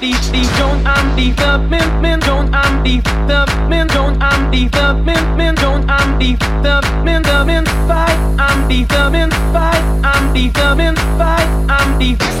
the the don't I'm the the min min don't I'm the the min don't I'm the the min min don't I'm the the min the min fight I'm the the min fight I'm the the min fight I'm the. This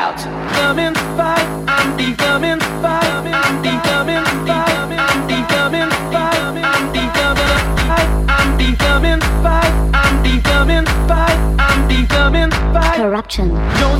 Come fight, I'm come fight, I'm come. Corruption. Don't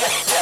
Get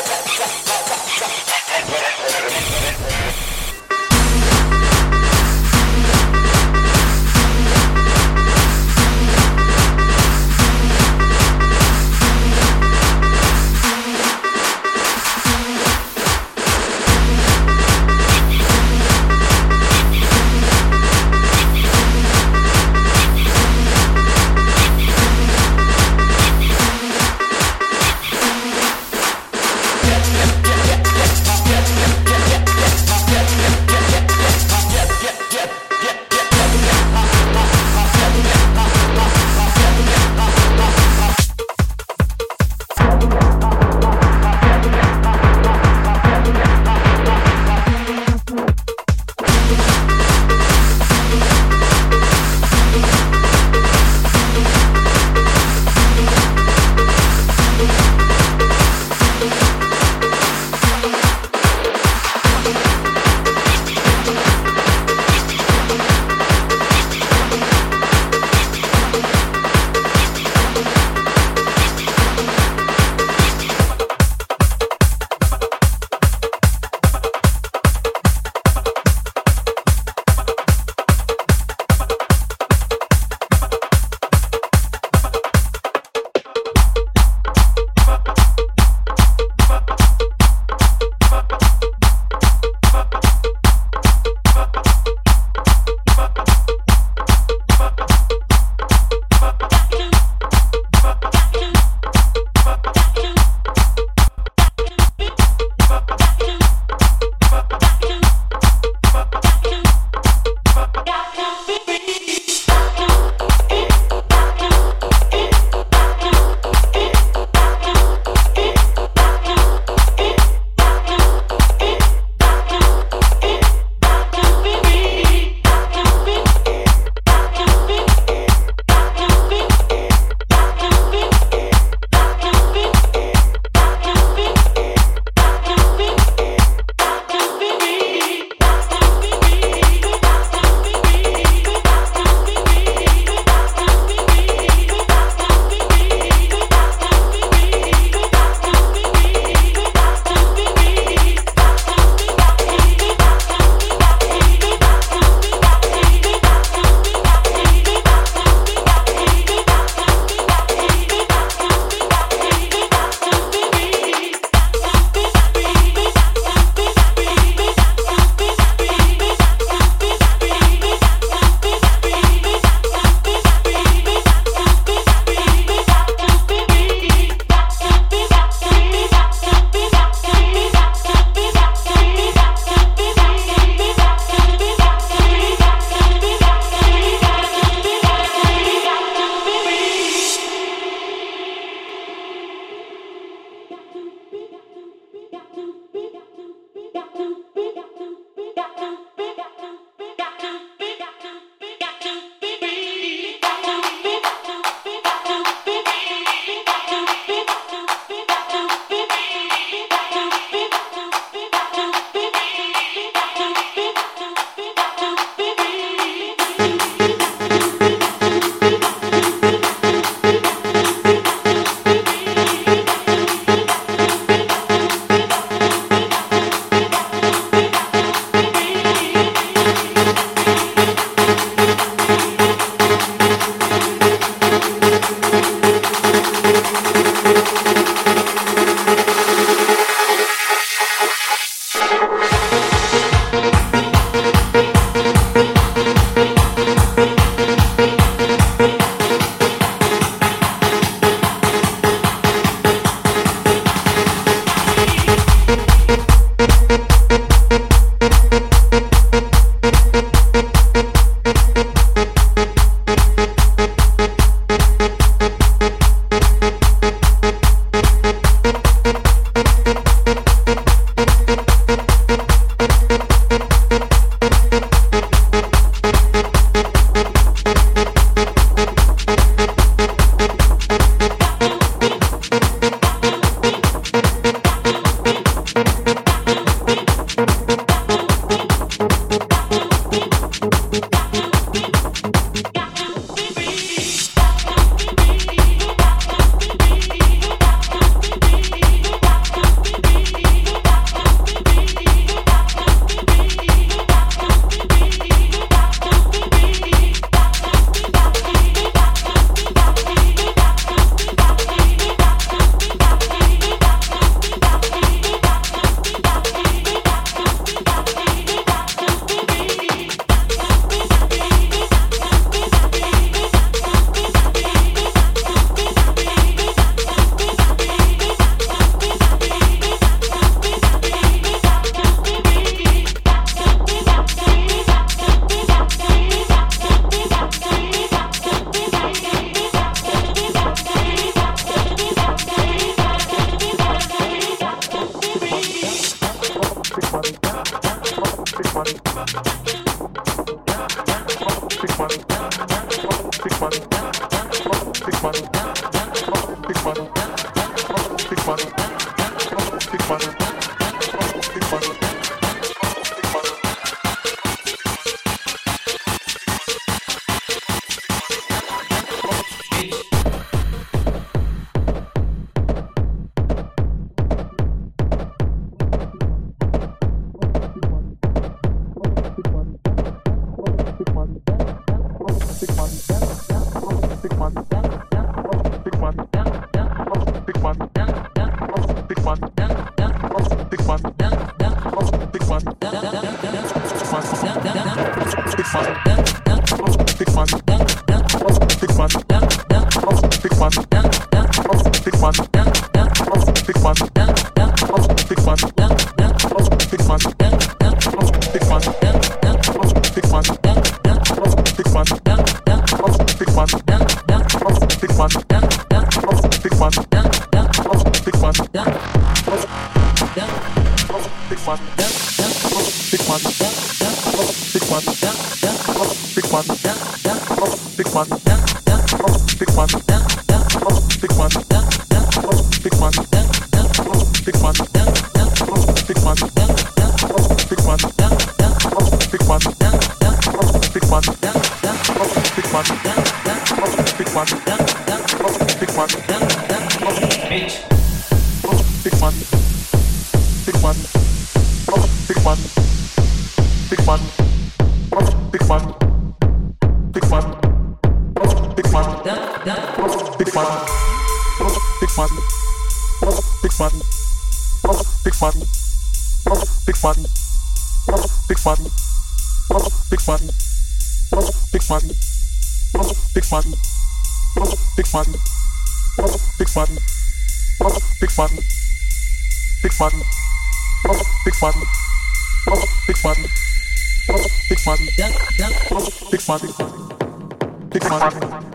Pick my dick. Pick.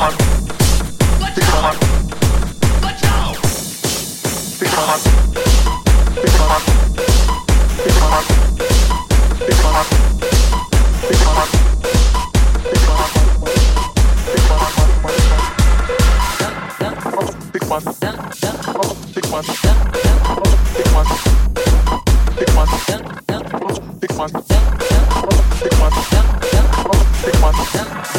Big one. Big one.